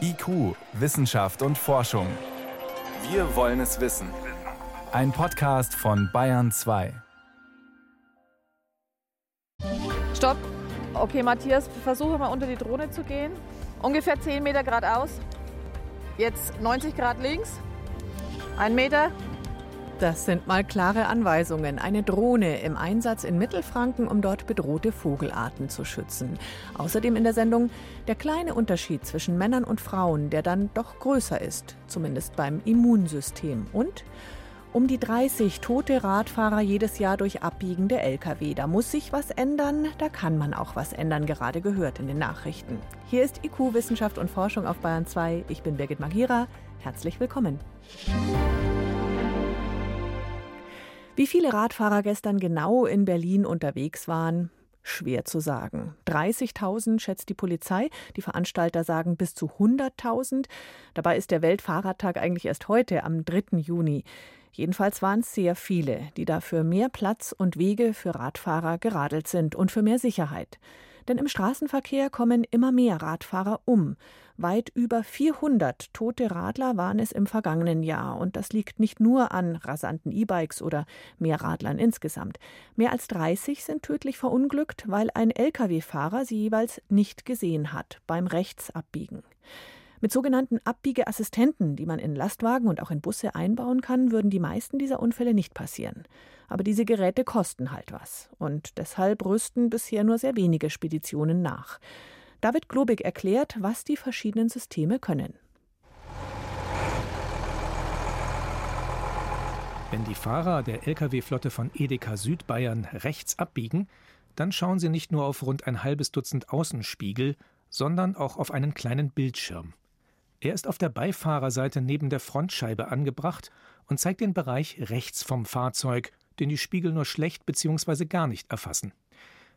IQ, Wissenschaft und Forschung. Wir wollen es wissen. Ein Podcast von Bayern 2. Stopp. Okay, Matthias, versuche mal unter die Drohne zu gehen. Ungefähr 10 Meter geradeaus. Jetzt 90 Grad links. Ein Meter. Das sind mal klare Anweisungen. Eine Drohne im Einsatz in Mittelfranken, um dort bedrohte Vogelarten zu schützen. Außerdem in der Sendung der kleine Unterschied zwischen Männern und Frauen, der dann doch größer ist, zumindest beim Immunsystem. Und um die 30 tote Radfahrer jedes Jahr durch abbiegende Lkw. Da muss sich was ändern, da kann man auch was ändern, gerade gehört in den Nachrichten. Hier ist IQ Wissenschaft und Forschung auf Bayern 2. Ich bin Birgit Magira. Herzlich willkommen. Wie viele Radfahrer gestern genau in Berlin unterwegs waren, schwer zu sagen. 30.000 schätzt die Polizei, die Veranstalter sagen bis zu 100.000. Dabei ist der Weltfahrradtag eigentlich erst heute, am 3. Juni. Jedenfalls waren es sehr viele, die dafür mehr Platz und Wege für Radfahrer geradelt sind und für mehr Sicherheit. Denn im Straßenverkehr kommen immer mehr Radfahrer um. Weit über 400 tote Radler waren es im vergangenen Jahr. Und das liegt nicht nur an rasanten E-Bikes oder mehr Radlern insgesamt. Mehr als 30 sind tödlich verunglückt, weil ein Lkw-Fahrer sie jeweils nicht gesehen hat beim Rechtsabbiegen. Mit sogenannten Abbiegeassistenten, die man in Lastwagen und auch in Busse einbauen kann, würden die meisten dieser Unfälle nicht passieren. Aber diese Geräte kosten halt was. Und deshalb rüsten bisher nur sehr wenige Speditionen nach. David Globig erklärt, was die verschiedenen Systeme können. Wenn die Fahrer der Lkw-Flotte von Edeka Südbayern rechts abbiegen, dann schauen sie nicht nur auf rund ein halbes Dutzend Außenspiegel, sondern auch auf einen kleinen Bildschirm. Er ist auf der Beifahrerseite neben der Frontscheibe angebracht und zeigt den Bereich rechts vom Fahrzeug, den die Spiegel nur schlecht bzw. gar nicht erfassen.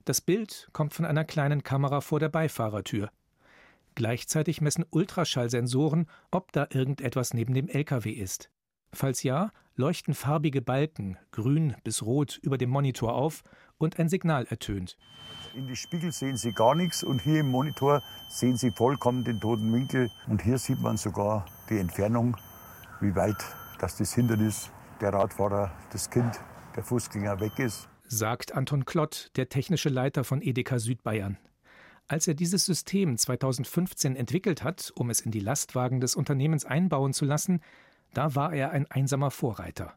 Das Bild kommt von einer kleinen Kamera vor der Beifahrertür. Gleichzeitig messen Ultraschallsensoren, ob da irgendetwas neben dem LKW ist. Falls ja, leuchten farbige Balken, grün bis rot, über dem Monitor auf und ein Signal ertönt. In die Spiegel sehen Sie gar nichts und hier im Monitor sehen Sie vollkommen den toten Winkel. Und hier sieht man sogar die Entfernung, wie weit das, das Hindernis, der Radfahrer, das Kind, der Fußgänger weg ist sagt Anton Klott, der technische Leiter von Edeka Südbayern. Als er dieses System 2015 entwickelt hat, um es in die Lastwagen des Unternehmens einbauen zu lassen, da war er ein einsamer Vorreiter.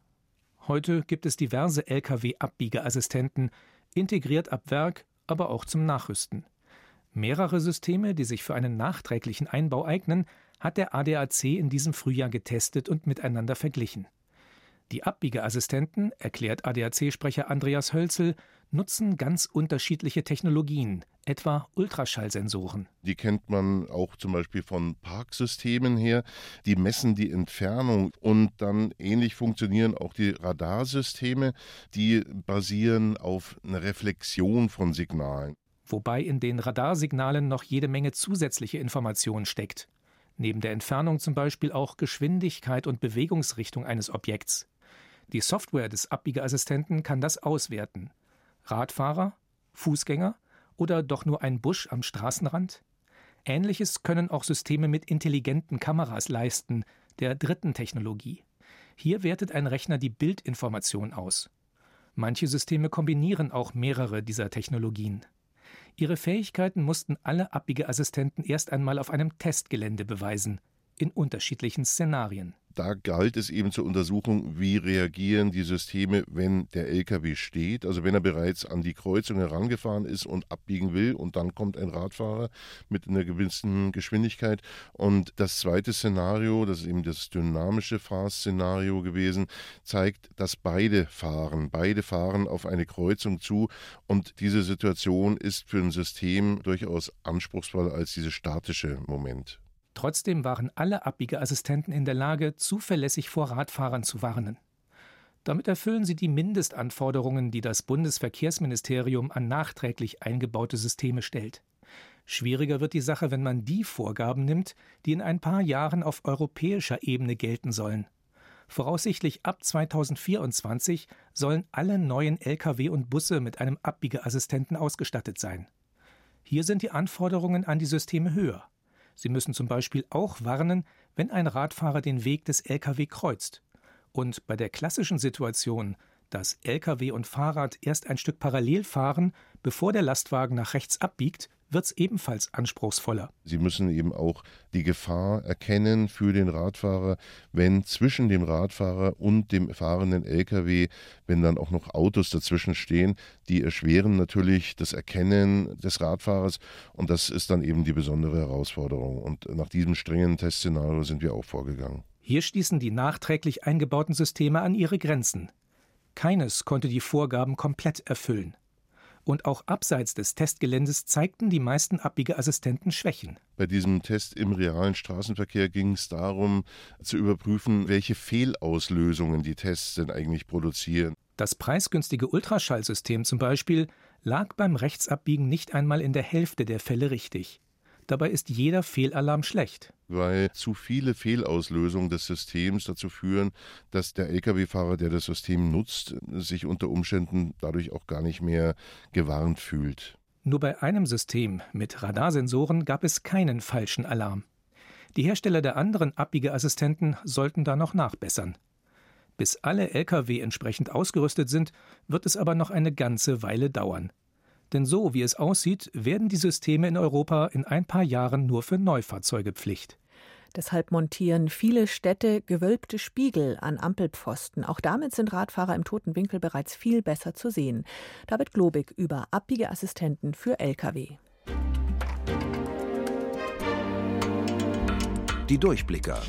Heute gibt es diverse Lkw-Abbiegeassistenten, integriert ab Werk, aber auch zum Nachrüsten. Mehrere Systeme, die sich für einen nachträglichen Einbau eignen, hat der ADAC in diesem Frühjahr getestet und miteinander verglichen. Die Abbiegeassistenten, erklärt ADAC-Sprecher Andreas Hölzel, nutzen ganz unterschiedliche Technologien, etwa Ultraschallsensoren. Die kennt man auch zum Beispiel von Parksystemen her. Die messen die Entfernung und dann ähnlich funktionieren auch die Radarsysteme, die basieren auf einer Reflexion von Signalen. Wobei in den Radarsignalen noch jede Menge zusätzliche Information steckt. Neben der Entfernung zum Beispiel auch Geschwindigkeit und Bewegungsrichtung eines Objekts. Die Software des Abbiegeassistenten kann das auswerten. Radfahrer, Fußgänger oder doch nur ein Busch am Straßenrand? Ähnliches können auch Systeme mit intelligenten Kameras leisten, der dritten Technologie. Hier wertet ein Rechner die Bildinformation aus. Manche Systeme kombinieren auch mehrere dieser Technologien. Ihre Fähigkeiten mussten alle Abbiegeassistenten erst einmal auf einem Testgelände beweisen, in unterschiedlichen Szenarien da galt es eben zur Untersuchung, wie reagieren die Systeme, wenn der LKW steht, also wenn er bereits an die Kreuzung herangefahren ist und abbiegen will und dann kommt ein Radfahrer mit einer gewissen Geschwindigkeit. Und das zweite Szenario, das ist eben das dynamische Fahrszenario gewesen, zeigt, dass beide fahren, beide fahren auf eine Kreuzung zu und diese Situation ist für ein System durchaus anspruchsvoller als dieser statische Moment. Trotzdem waren alle Abbiegeassistenten in der Lage, zuverlässig vor Radfahrern zu warnen. Damit erfüllen sie die Mindestanforderungen, die das Bundesverkehrsministerium an nachträglich eingebaute Systeme stellt. Schwieriger wird die Sache, wenn man die Vorgaben nimmt, die in ein paar Jahren auf europäischer Ebene gelten sollen. Voraussichtlich ab 2024 sollen alle neuen Lkw und Busse mit einem Abbiegeassistenten ausgestattet sein. Hier sind die Anforderungen an die Systeme höher. Sie müssen zum Beispiel auch warnen, wenn ein Radfahrer den Weg des Lkw kreuzt. Und bei der klassischen Situation, dass Lkw und Fahrrad erst ein Stück parallel fahren, bevor der Lastwagen nach rechts abbiegt, wird es ebenfalls anspruchsvoller. Sie müssen eben auch die Gefahr erkennen für den Radfahrer, wenn zwischen dem Radfahrer und dem fahrenden Lkw, wenn dann auch noch Autos dazwischen stehen, die erschweren natürlich das Erkennen des Radfahrers und das ist dann eben die besondere Herausforderung. Und nach diesem strengen Testszenario sind wir auch vorgegangen. Hier stießen die nachträglich eingebauten Systeme an ihre Grenzen. Keines konnte die Vorgaben komplett erfüllen und auch abseits des Testgeländes zeigten die meisten Abbiegeassistenten Schwächen. Bei diesem Test im realen Straßenverkehr ging es darum, zu überprüfen, welche Fehlauslösungen die Tests denn eigentlich produzieren. Das preisgünstige Ultraschallsystem zum Beispiel lag beim Rechtsabbiegen nicht einmal in der Hälfte der Fälle richtig. Dabei ist jeder Fehlalarm schlecht. Weil zu viele Fehlauslösungen des Systems dazu führen, dass der Lkw-Fahrer, der das System nutzt, sich unter Umständen dadurch auch gar nicht mehr gewarnt fühlt. Nur bei einem System mit Radarsensoren gab es keinen falschen Alarm. Die Hersteller der anderen Abbiegeassistenten sollten da noch nachbessern. Bis alle Lkw entsprechend ausgerüstet sind, wird es aber noch eine ganze Weile dauern. Denn so wie es aussieht, werden die Systeme in Europa in ein paar Jahren nur für Neufahrzeuge Pflicht. Deshalb montieren viele Städte gewölbte Spiegel an Ampelpfosten. Auch damit sind Radfahrer im toten Winkel bereits viel besser zu sehen. David Globig über Abbiegeassistenten für Lkw. Die Durchblicker.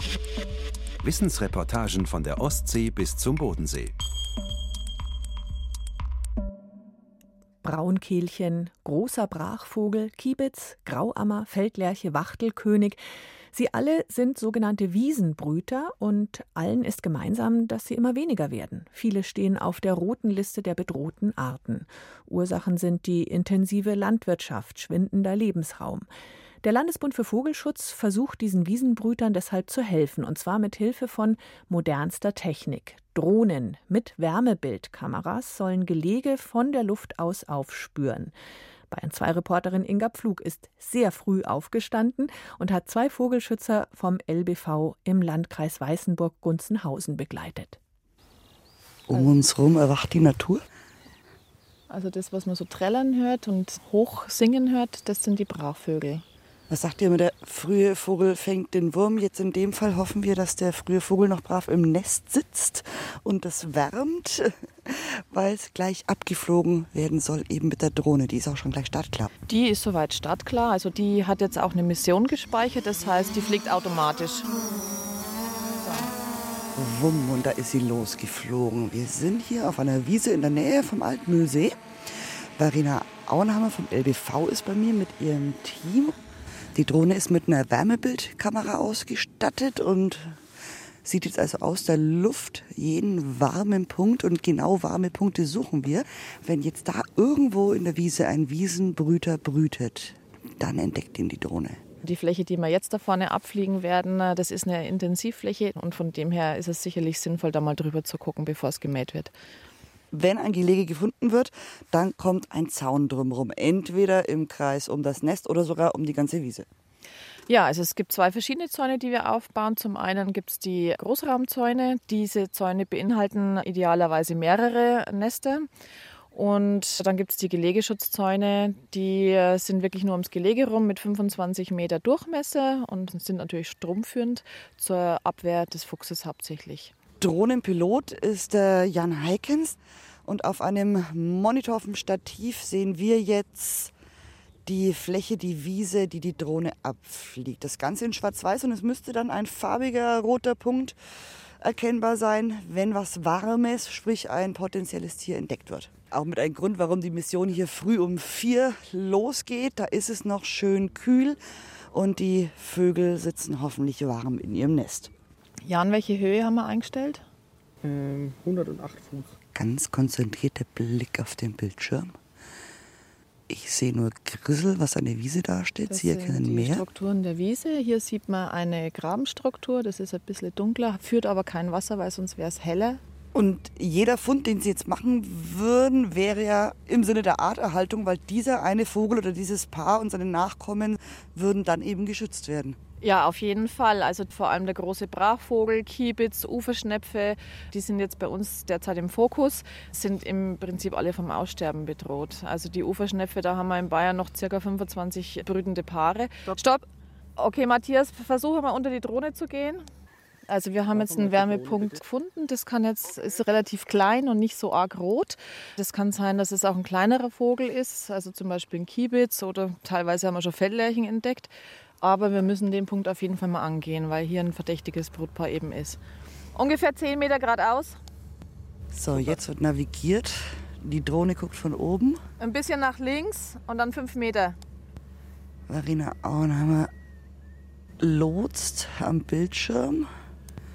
Wissensreportagen von der Ostsee bis zum Bodensee. Braunkehlchen, großer Brachvogel, Kiebitz, Grauammer, Feldlerche, Wachtelkönig. Sie alle sind sogenannte Wiesenbrüter und allen ist gemeinsam, dass sie immer weniger werden. Viele stehen auf der roten Liste der bedrohten Arten. Ursachen sind die intensive Landwirtschaft, schwindender Lebensraum. Der Landesbund für Vogelschutz versucht diesen Wiesenbrütern deshalb zu helfen, und zwar mit Hilfe von modernster Technik. Drohnen mit Wärmebildkameras sollen Gelege von der Luft aus aufspüren. Bayern 2 Reporterin Inga Pflug ist sehr früh aufgestanden und hat zwei Vogelschützer vom LBV im Landkreis Weißenburg-Gunzenhausen begleitet. Um uns herum erwacht die Natur. Also das, was man so trällern hört und hoch singen hört, das sind die Brachvögel. Was sagt ihr immer, der frühe Vogel fängt den Wurm? Jetzt in dem Fall hoffen wir, dass der frühe Vogel noch brav im Nest sitzt und das wärmt, weil es gleich abgeflogen werden soll, eben mit der Drohne. Die ist auch schon gleich startklar. Die ist soweit startklar. Also die hat jetzt auch eine Mission gespeichert, das heißt, die fliegt automatisch. Wumm, und da ist sie losgeflogen. Wir sind hier auf einer Wiese in der Nähe vom Altmühlsee. Verena Auenhammer vom LBV ist bei mir mit ihrem Team. Die Drohne ist mit einer Wärmebildkamera ausgestattet und sieht jetzt also aus der Luft jeden warmen Punkt und genau warme Punkte suchen wir. Wenn jetzt da irgendwo in der Wiese ein Wiesenbrüter brütet, dann entdeckt ihn die Drohne. Die Fläche, die wir jetzt da vorne abfliegen werden, das ist eine Intensivfläche und von dem her ist es sicherlich sinnvoll, da mal drüber zu gucken, bevor es gemäht wird. Wenn ein Gelege gefunden wird, dann kommt ein Zaun drumherum. Entweder im Kreis um das Nest oder sogar um die ganze Wiese. Ja, also es gibt zwei verschiedene Zäune, die wir aufbauen. Zum einen gibt es die Großraumzäune. Diese Zäune beinhalten idealerweise mehrere Nester. Und dann gibt es die Gelegeschutzzäune, die sind wirklich nur ums Gelege rum mit 25 Meter Durchmesser und sind natürlich stromführend zur Abwehr des Fuchses hauptsächlich. Drohnenpilot ist äh, Jan Heikens und auf einem Monitor auf dem Stativ sehen wir jetzt die Fläche, die Wiese, die die Drohne abfliegt. Das Ganze in schwarz-weiß und es müsste dann ein farbiger roter Punkt erkennbar sein, wenn was Warmes, sprich ein potenzielles Tier entdeckt wird. Auch mit einem Grund, warum die Mission hier früh um vier losgeht. Da ist es noch schön kühl und die Vögel sitzen hoffentlich warm in ihrem Nest. Jan, welche Höhe haben wir eingestellt? Ähm, 108 Fuß. Ganz konzentrierter Blick auf den Bildschirm. Ich sehe nur Grissel, was eine Wiese darstellt. Das Sie erkennen sind die mehr. Strukturen der Wiese. Hier sieht man eine Grabenstruktur, das ist ein bisschen dunkler, führt aber kein Wasser, weil sonst wäre es heller. Und jeder Fund, den Sie jetzt machen würden, wäre ja im Sinne der Arterhaltung, weil dieser eine Vogel oder dieses Paar und seine Nachkommen würden dann eben geschützt werden. Ja, auf jeden Fall. Also vor allem der große Brachvogel, Kiebitz, Uferschnepfe, die sind jetzt bei uns derzeit im Fokus, sind im Prinzip alle vom Aussterben bedroht. Also die Uferschnepfe, da haben wir in Bayern noch ca. 25 brütende Paare. Stopp. Stopp. Okay, Matthias, versuche mal unter die Drohne zu gehen. Also wir haben jetzt einen Wärmepunkt gefunden. Das kann jetzt ist relativ klein und nicht so arg rot. Das kann sein, dass es auch ein kleinerer Vogel ist, also zum Beispiel ein Kiebitz oder teilweise haben wir schon Felllerchen entdeckt. Aber wir müssen den Punkt auf jeden Fall mal angehen, weil hier ein verdächtiges Brutpaar eben ist. Ungefähr 10 Meter geradeaus. So, jetzt wird navigiert. Die Drohne guckt von oben. Ein bisschen nach links und dann 5 Meter. Marina Auenhammer lotst am Bildschirm.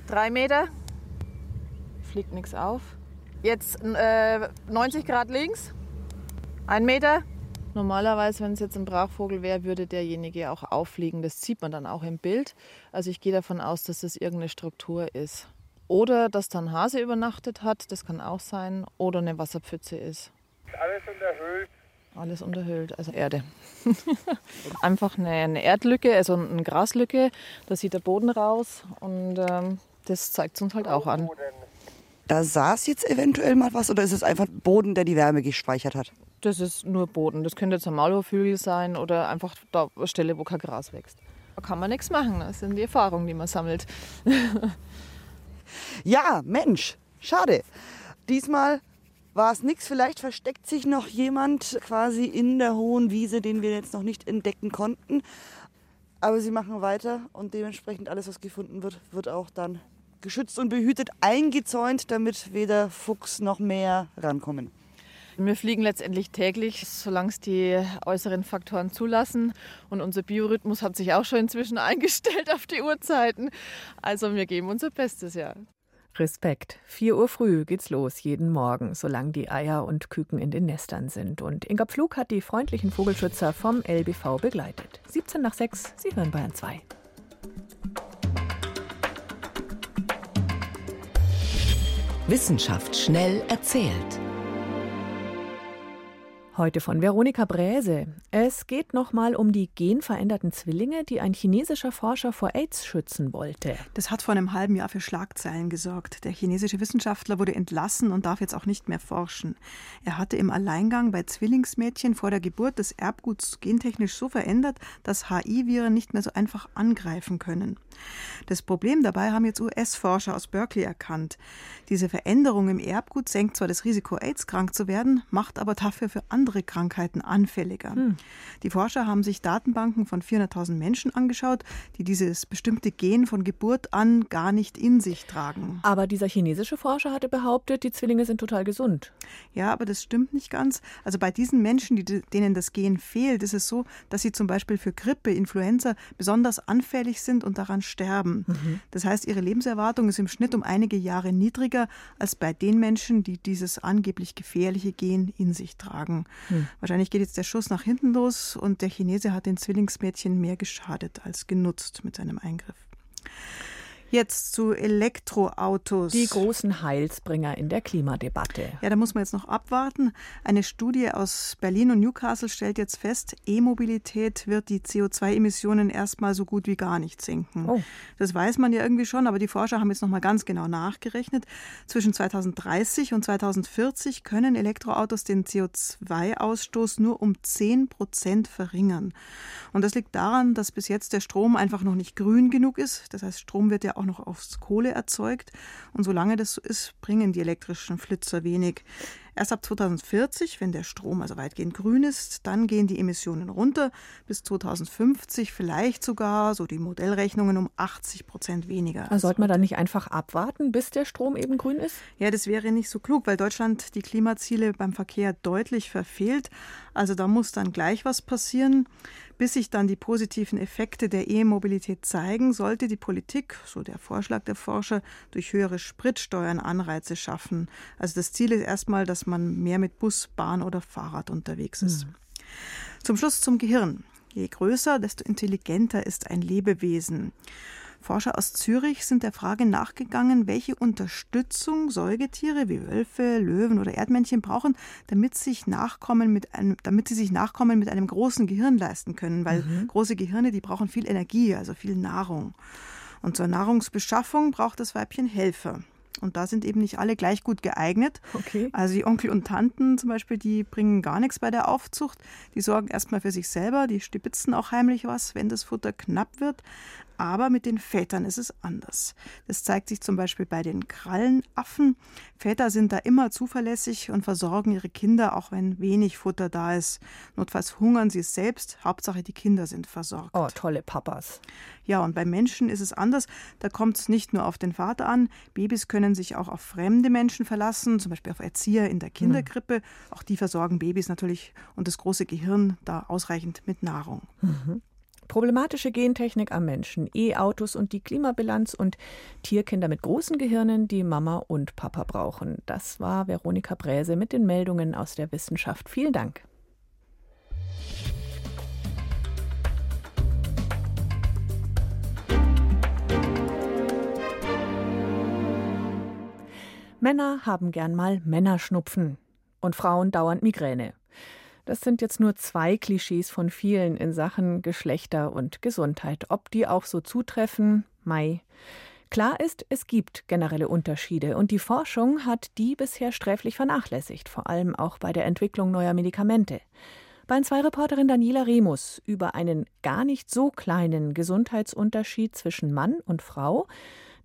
Drei Meter. Fliegt nichts auf. Jetzt äh, 90 Grad links. Ein Meter. Normalerweise, wenn es jetzt ein Brachvogel wäre, würde derjenige auch auffliegen. Das sieht man dann auch im Bild. Also ich gehe davon aus, dass das irgendeine Struktur ist. Oder dass da ein Hase übernachtet hat, das kann auch sein. Oder eine Wasserpfütze ist. Alles unterhöhlt. Alles unterhöhlt, also Erde. Einfach eine, eine, Erdlücke, also eine Graslücke. Da sieht der Boden raus und ähm, das zeigt es uns halt auch an. Da saß jetzt eventuell mal was oder ist es einfach Boden, der die Wärme gespeichert hat? Das ist nur Boden. Das könnte jetzt ein Maulwurfhügel sein oder einfach da eine Stelle, wo kein Gras wächst. Da kann man nichts machen. Das sind die Erfahrungen, die man sammelt. ja, Mensch, schade. Diesmal war es nichts. Vielleicht versteckt sich noch jemand quasi in der hohen Wiese, den wir jetzt noch nicht entdecken konnten. Aber sie machen weiter und dementsprechend alles, was gefunden wird, wird auch dann geschützt und behütet, eingezäunt, damit weder Fuchs noch mehr rankommen. Wir fliegen letztendlich täglich, solange es die äußeren Faktoren zulassen. Und unser Biorhythmus hat sich auch schon inzwischen eingestellt auf die Uhrzeiten. Also wir geben unser Bestes, ja. Respekt. 4 Uhr früh geht's los, jeden Morgen, solange die Eier und Küken in den Nestern sind. Und Inga Pflug hat die freundlichen Vogelschützer vom LBV begleitet. 17 nach 6, Sie hören Bayern 2. Wissenschaft schnell erzählt. Heute von Veronika Bräse. Es geht nochmal um die genveränderten Zwillinge, die ein chinesischer Forscher vor AIDS schützen wollte. Das hat vor einem halben Jahr für Schlagzeilen gesorgt. Der chinesische Wissenschaftler wurde entlassen und darf jetzt auch nicht mehr forschen. Er hatte im Alleingang bei Zwillingsmädchen vor der Geburt des Erbguts gentechnisch so verändert, dass HI-Viren nicht mehr so einfach angreifen können. Das Problem dabei haben jetzt US-Forscher aus Berkeley erkannt. Diese Veränderung im Erbgut senkt zwar das Risiko, AIDS-krank zu werden, macht aber dafür für andere Krankheiten anfälliger. Hm. Die Forscher haben sich Datenbanken von 400.000 Menschen angeschaut, die dieses bestimmte Gen von Geburt an gar nicht in sich tragen. Aber dieser chinesische Forscher hatte behauptet, die Zwillinge sind total gesund. Ja, aber das stimmt nicht ganz. Also bei diesen Menschen, die, denen das Gen fehlt, ist es so, dass sie zum Beispiel für Grippe, Influenza besonders anfällig sind und daran sterben. Mhm. Das heißt, ihre Lebenserwartung ist im Schnitt um einige Jahre niedriger als bei den Menschen, die dieses angeblich gefährliche Gen in sich tragen. Mhm. Wahrscheinlich geht jetzt der Schuss nach hinten los und der Chinese hat den Zwillingsmädchen mehr geschadet als genutzt mit seinem Eingriff. Jetzt zu Elektroautos. Die großen Heilsbringer in der Klimadebatte. Ja, da muss man jetzt noch abwarten. Eine Studie aus Berlin und Newcastle stellt jetzt fest, E-Mobilität wird die CO2-Emissionen erstmal so gut wie gar nicht senken. Oh. Das weiß man ja irgendwie schon, aber die Forscher haben jetzt noch mal ganz genau nachgerechnet. Zwischen 2030 und 2040 können Elektroautos den CO2-Ausstoß nur um 10 Prozent verringern. Und das liegt daran, dass bis jetzt der Strom einfach noch nicht grün genug ist. Das heißt, Strom wird ja auch noch aus Kohle erzeugt. Und solange das so ist, bringen die elektrischen Flitzer wenig. Erst ab 2040, wenn der Strom also weitgehend grün ist, dann gehen die Emissionen runter. Bis 2050 vielleicht sogar, so die Modellrechnungen, um 80 Prozent weniger. Also sollte man dann nicht einfach abwarten, bis der Strom eben grün ist? Ja, das wäre nicht so klug, weil Deutschland die Klimaziele beim Verkehr deutlich verfehlt. Also da muss dann gleich was passieren. Bis sich dann die positiven Effekte der E-Mobilität zeigen, sollte die Politik, so der Vorschlag der Forscher, durch höhere Spritsteuern Anreize schaffen. Also das Ziel ist erstmal, dass man mehr mit Bus, Bahn oder Fahrrad unterwegs ist. Mhm. Zum Schluss zum Gehirn. Je größer, desto intelligenter ist ein Lebewesen. Forscher aus Zürich sind der Frage nachgegangen, welche Unterstützung Säugetiere wie Wölfe, Löwen oder Erdmännchen brauchen, damit, sich Nachkommen mit einem, damit sie sich Nachkommen mit einem großen Gehirn leisten können, weil mhm. große Gehirne, die brauchen viel Energie, also viel Nahrung. Und zur Nahrungsbeschaffung braucht das Weibchen Helfer. Und da sind eben nicht alle gleich gut geeignet. Okay. Also die Onkel und Tanten zum Beispiel, die bringen gar nichts bei der Aufzucht. Die sorgen erstmal für sich selber, die stibitzen auch heimlich was, wenn das Futter knapp wird. Aber mit den Vätern ist es anders. Das zeigt sich zum Beispiel bei den Krallenaffen. Väter sind da immer zuverlässig und versorgen ihre Kinder, auch wenn wenig Futter da ist. Notfalls hungern sie es selbst. Hauptsache, die Kinder sind versorgt. Oh, tolle Papas. Ja, und bei Menschen ist es anders. Da kommt es nicht nur auf den Vater an. Babys können sich auch auf fremde Menschen verlassen, zum Beispiel auf Erzieher in der hm. Kinderkrippe. Mhm. Auch die versorgen Babys natürlich und das große Gehirn da ausreichend mit Nahrung. Mhm. Problematische Gentechnik am Menschen, E-Autos und die Klimabilanz und Tierkinder mit großen Gehirnen, die Mama und Papa brauchen. Das war Veronika Bräse mit den Meldungen aus der Wissenschaft. Vielen Dank. Männer haben gern mal Männerschnupfen und Frauen dauernd Migräne. Das sind jetzt nur zwei Klischees von vielen in Sachen Geschlechter und Gesundheit. Ob die auch so zutreffen, Mai. Klar ist, es gibt generelle Unterschiede und die Forschung hat die bisher sträflich vernachlässigt, vor allem auch bei der Entwicklung neuer Medikamente. Bayern 2 Reporterin Daniela Remus über einen gar nicht so kleinen Gesundheitsunterschied zwischen Mann und Frau,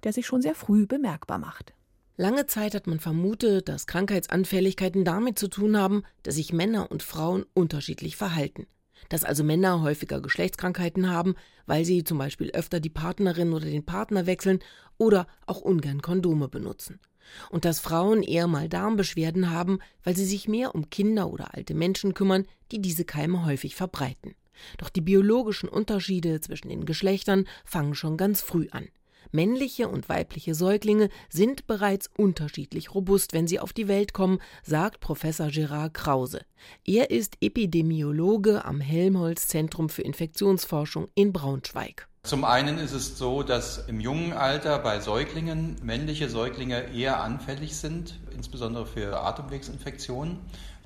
der sich schon sehr früh bemerkbar macht. Lange Zeit hat man vermutet, dass Krankheitsanfälligkeiten damit zu tun haben, dass sich Männer und Frauen unterschiedlich verhalten. Dass also Männer häufiger Geschlechtskrankheiten haben, weil sie zum Beispiel öfter die Partnerin oder den Partner wechseln oder auch ungern Kondome benutzen. Und dass Frauen eher mal Darmbeschwerden haben, weil sie sich mehr um Kinder oder alte Menschen kümmern, die diese Keime häufig verbreiten. Doch die biologischen Unterschiede zwischen den Geschlechtern fangen schon ganz früh an. Männliche und weibliche Säuglinge sind bereits unterschiedlich robust, wenn sie auf die Welt kommen, sagt Professor Gerard Krause. Er ist Epidemiologe am Helmholtz Zentrum für Infektionsforschung in Braunschweig. Zum einen ist es so, dass im jungen Alter bei Säuglingen männliche Säuglinge eher anfällig sind, insbesondere für Atemwegsinfektionen.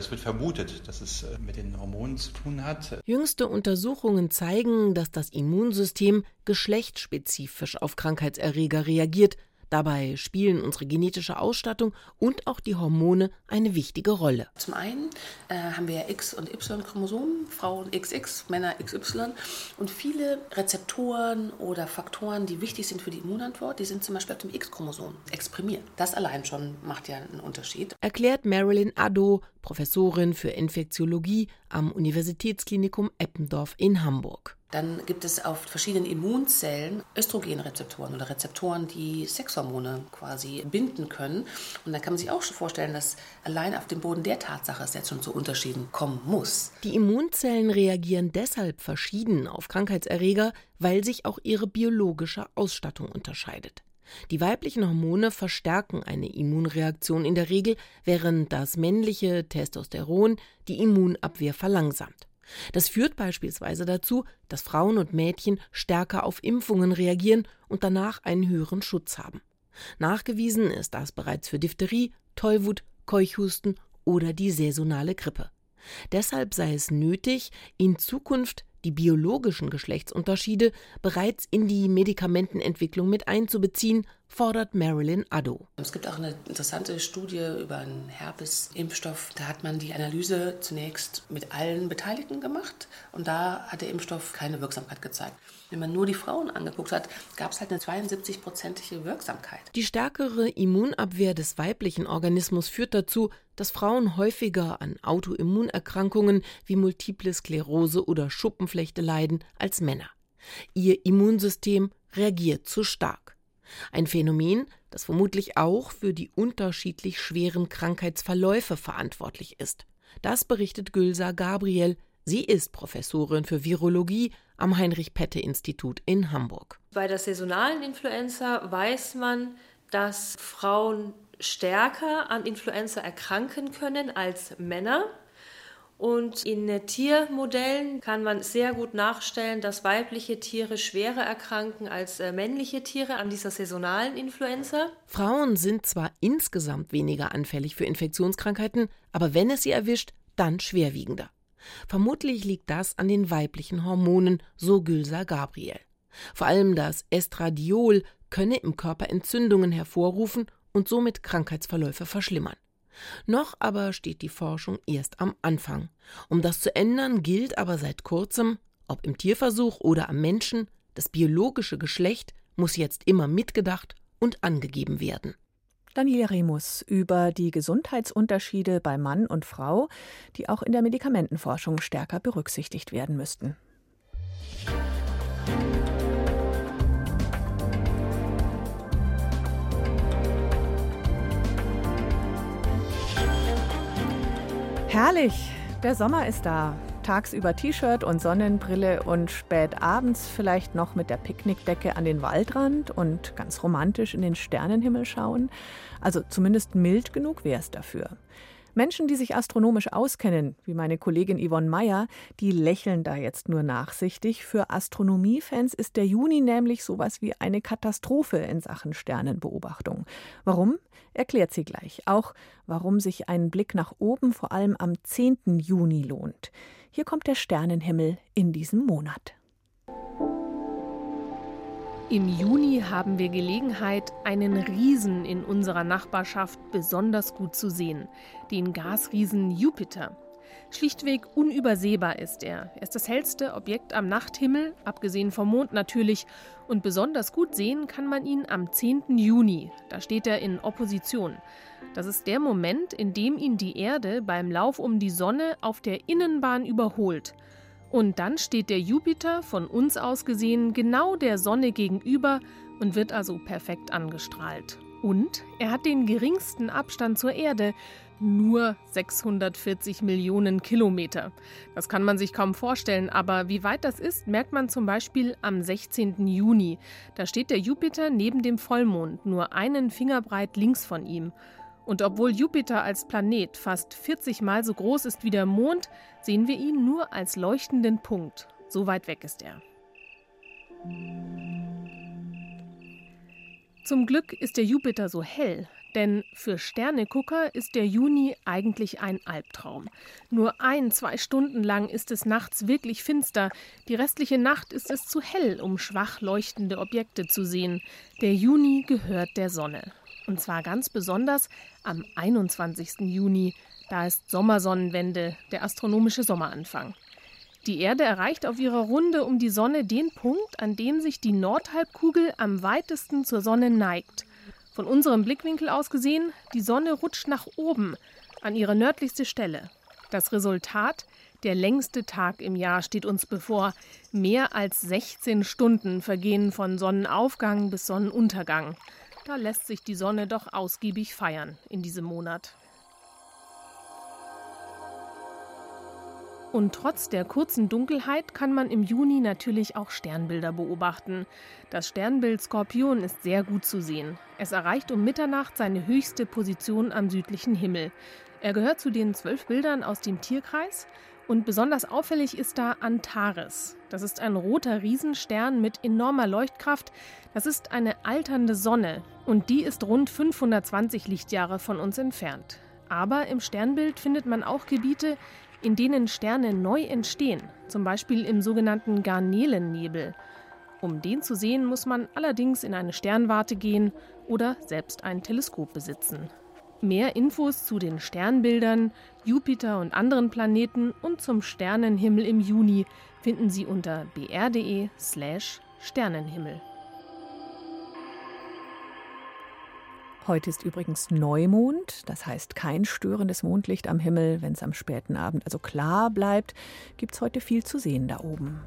Es wird vermutet, dass es äh, mit den Hormonen zu tun hat. Jüngste Untersuchungen zeigen, dass das Immunsystem geschlechtsspezifisch auf Krankheitserreger reagiert Dabei spielen unsere genetische Ausstattung und auch die Hormone eine wichtige Rolle. Zum einen äh, haben wir X- und Y-Chromosomen, Frauen XX, Männer XY. Und viele Rezeptoren oder Faktoren, die wichtig sind für die Immunantwort, die sind zum Beispiel auf dem X-Chromosom exprimiert. Das allein schon macht ja einen Unterschied. Erklärt Marilyn Addo, Professorin für Infektiologie am Universitätsklinikum Eppendorf in Hamburg. Dann gibt es auf verschiedenen Immunzellen Östrogenrezeptoren oder Rezeptoren, die Sexhormone quasi binden können. Und dann kann man sich auch schon vorstellen, dass allein auf dem Boden der Tatsache es jetzt schon zu Unterschieden kommen muss. Die Immunzellen reagieren deshalb verschieden auf Krankheitserreger, weil sich auch ihre biologische Ausstattung unterscheidet. Die weiblichen Hormone verstärken eine Immunreaktion in der Regel, während das männliche Testosteron die Immunabwehr verlangsamt. Das führt beispielsweise dazu, dass Frauen und Mädchen stärker auf Impfungen reagieren und danach einen höheren Schutz haben. Nachgewiesen ist das bereits für Diphtherie, Tollwut, Keuchhusten oder die saisonale Grippe. Deshalb sei es nötig, in Zukunft die biologischen Geschlechtsunterschiede bereits in die Medikamentenentwicklung mit einzubeziehen, fordert Marilyn Addo. Es gibt auch eine interessante Studie über einen Herpes-Impfstoff. Da hat man die Analyse zunächst mit allen Beteiligten gemacht und da hat der Impfstoff keine Wirksamkeit gezeigt. Wenn man nur die Frauen angeguckt hat, gab es halt eine 72-prozentige Wirksamkeit. Die stärkere Immunabwehr des weiblichen Organismus führt dazu, dass Frauen häufiger an Autoimmunerkrankungen wie Multiple Sklerose oder Schuppenflechte leiden als Männer. Ihr Immunsystem reagiert zu stark. Ein Phänomen, das vermutlich auch für die unterschiedlich schweren Krankheitsverläufe verantwortlich ist. Das berichtet Gülsa Gabriel. Sie ist Professorin für Virologie am Heinrich-Pette-Institut in Hamburg. Bei der saisonalen Influenza weiß man, dass Frauen stärker an Influenza erkranken können als Männer. Und in Tiermodellen kann man sehr gut nachstellen, dass weibliche Tiere schwerer erkranken als äh, männliche Tiere an dieser saisonalen Influenza. Frauen sind zwar insgesamt weniger anfällig für Infektionskrankheiten, aber wenn es sie erwischt, dann schwerwiegender. Vermutlich liegt das an den weiblichen Hormonen, so Gülsa Gabriel. Vor allem das Estradiol könne im Körper Entzündungen hervorrufen und somit Krankheitsverläufe verschlimmern. Noch aber steht die Forschung erst am Anfang. Um das zu ändern, gilt aber seit kurzem, ob im Tierversuch oder am Menschen, das biologische Geschlecht muss jetzt immer mitgedacht und angegeben werden. Daniela Remus über die Gesundheitsunterschiede bei Mann und Frau, die auch in der Medikamentenforschung stärker berücksichtigt werden müssten. Herrlich, der Sommer ist da. Tagsüber T-Shirt und Sonnenbrille und spät abends vielleicht noch mit der Picknickdecke an den Waldrand und ganz romantisch in den Sternenhimmel schauen. Also zumindest mild genug wäre es dafür. Menschen, die sich astronomisch auskennen, wie meine Kollegin Yvonne Meyer, die lächeln da jetzt nur nachsichtig. Für Astronomiefans ist der Juni nämlich sowas wie eine Katastrophe in Sachen Sternenbeobachtung. Warum? Erklärt sie gleich. Auch warum sich ein Blick nach oben vor allem am 10. Juni lohnt. Hier kommt der Sternenhimmel in diesem Monat. Im Juni haben wir Gelegenheit, einen Riesen in unserer Nachbarschaft besonders gut zu sehen, den Gasriesen Jupiter. Schlichtweg unübersehbar ist er. Er ist das hellste Objekt am Nachthimmel, abgesehen vom Mond natürlich, und besonders gut sehen kann man ihn am 10. Juni. Da steht er in Opposition. Das ist der Moment, in dem ihn die Erde beim Lauf um die Sonne auf der Innenbahn überholt. Und dann steht der Jupiter von uns aus gesehen genau der Sonne gegenüber und wird also perfekt angestrahlt. Und er hat den geringsten Abstand zur Erde, nur 640 Millionen Kilometer. Das kann man sich kaum vorstellen, aber wie weit das ist, merkt man zum Beispiel am 16. Juni. Da steht der Jupiter neben dem Vollmond, nur einen Fingerbreit links von ihm. Und obwohl Jupiter als Planet fast 40 Mal so groß ist wie der Mond, sehen wir ihn nur als leuchtenden Punkt. So weit weg ist er. Zum Glück ist der Jupiter so hell, denn für Sternegucker ist der Juni eigentlich ein Albtraum. Nur ein, zwei Stunden lang ist es nachts wirklich finster. Die restliche Nacht ist es zu hell, um schwach leuchtende Objekte zu sehen. Der Juni gehört der Sonne. Und zwar ganz besonders am 21. Juni. Da ist Sommersonnenwende, der astronomische Sommeranfang. Die Erde erreicht auf ihrer Runde um die Sonne den Punkt, an dem sich die Nordhalbkugel am weitesten zur Sonne neigt. Von unserem Blickwinkel aus gesehen, die Sonne rutscht nach oben an ihre nördlichste Stelle. Das Resultat, der längste Tag im Jahr steht uns bevor. Mehr als 16 Stunden vergehen von Sonnenaufgang bis Sonnenuntergang. Da lässt sich die Sonne doch ausgiebig feiern in diesem Monat. Und trotz der kurzen Dunkelheit kann man im Juni natürlich auch Sternbilder beobachten. Das Sternbild Skorpion ist sehr gut zu sehen. Es erreicht um Mitternacht seine höchste Position am südlichen Himmel. Er gehört zu den zwölf Bildern aus dem Tierkreis und besonders auffällig ist da Antares. Das ist ein roter Riesenstern mit enormer Leuchtkraft. Das ist eine alternde Sonne und die ist rund 520 Lichtjahre von uns entfernt. Aber im Sternbild findet man auch Gebiete, in denen Sterne neu entstehen, zum Beispiel im sogenannten Garnelennebel. Um den zu sehen, muss man allerdings in eine Sternwarte gehen oder selbst ein Teleskop besitzen. Mehr Infos zu den Sternbildern, Jupiter und anderen Planeten und zum Sternenhimmel im Juni finden Sie unter br.de/slash Sternenhimmel. Heute ist übrigens Neumond, das heißt kein störendes Mondlicht am Himmel. Wenn es am späten Abend also klar bleibt, gibt es heute viel zu sehen da oben.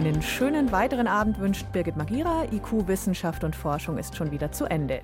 Einen schönen weiteren Abend wünscht Birgit Magira. IQ Wissenschaft und Forschung ist schon wieder zu Ende.